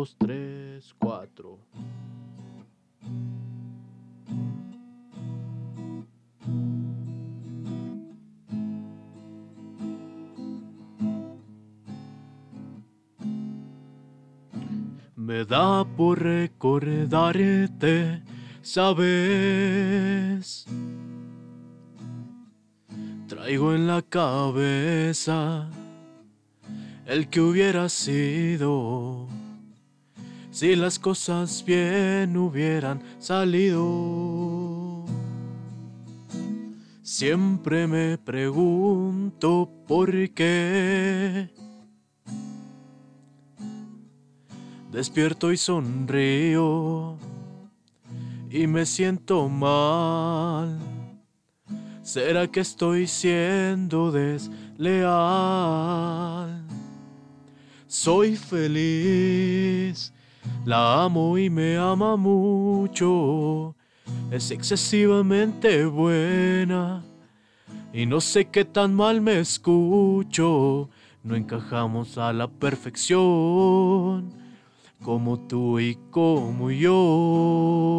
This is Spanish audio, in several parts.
Dos, tres, cuatro. Me da por recordarte, sabes. Traigo en la cabeza el que hubiera sido si las cosas bien hubieran salido. Siempre me pregunto por qué. Despierto y sonrío y me siento mal. ¿Será que estoy siendo desleal? Soy feliz, la amo y me ama mucho. Es excesivamente buena y no sé qué tan mal me escucho. No encajamos a la perfección como tú y como yo.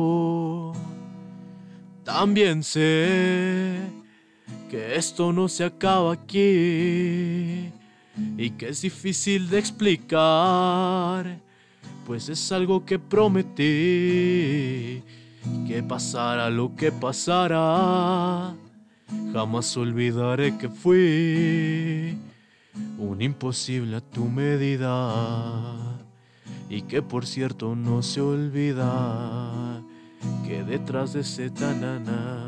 También sé que esto no se acaba aquí y que es difícil de explicar, pues es algo que prometí, que pasara lo que pasara, jamás olvidaré que fui un imposible a tu medida y que por cierto no se olvida que detrás de ese tanana